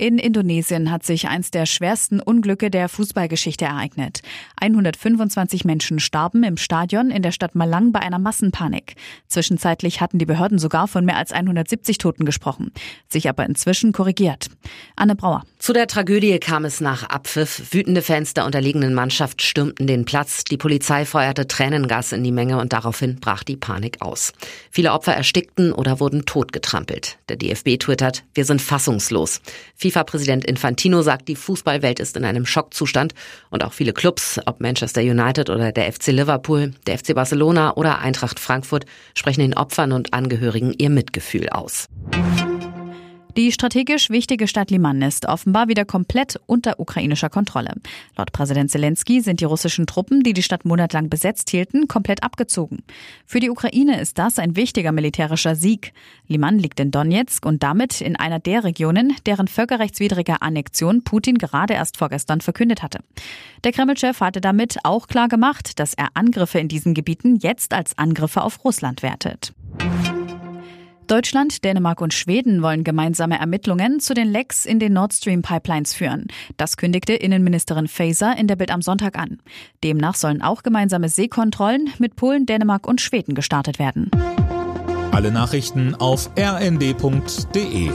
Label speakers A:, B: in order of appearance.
A: In Indonesien hat sich eins der schwersten Unglücke der Fußballgeschichte ereignet. 125 Menschen starben im Stadion in der Stadt Malang bei einer Massenpanik. Zwischenzeitlich hatten die Behörden sogar von mehr als 170 Toten gesprochen, sich aber inzwischen korrigiert. Anne Brauer.
B: Zu der Tragödie kam es nach Abpfiff. Wütende Fans der unterlegenen Mannschaft stürmten den Platz. Die Polizei feuerte Tränengas in die Menge und daraufhin brach die Panik aus. Viele Opfer erstickten oder wurden totgetrampelt. Der DFB twittert, wir sind fassungslos. FIFA-Präsident Infantino sagt, die Fußballwelt ist in einem Schockzustand und auch viele Clubs, ob Manchester United oder der FC Liverpool, der FC Barcelona oder Eintracht Frankfurt, sprechen den Opfern und Angehörigen ihr Mitgefühl aus.
A: Die strategisch wichtige Stadt Liman ist offenbar wieder komplett unter ukrainischer Kontrolle. Laut Präsident Zelensky sind die russischen Truppen, die die Stadt monatelang besetzt hielten, komplett abgezogen. Für die Ukraine ist das ein wichtiger militärischer Sieg. Liman liegt in Donetsk und damit in einer der Regionen, deren völkerrechtswidrige Annexion Putin gerade erst vorgestern verkündet hatte. Der Kreml-Chef hatte damit auch klar gemacht, dass er Angriffe in diesen Gebieten jetzt als Angriffe auf Russland wertet. Deutschland, Dänemark und Schweden wollen gemeinsame Ermittlungen zu den Lecks in den Nord Stream Pipelines führen. Das kündigte Innenministerin Faeser in der Bild am Sonntag an. Demnach sollen auch gemeinsame Seekontrollen mit Polen, Dänemark und Schweden gestartet werden.
C: Alle Nachrichten auf rnd.de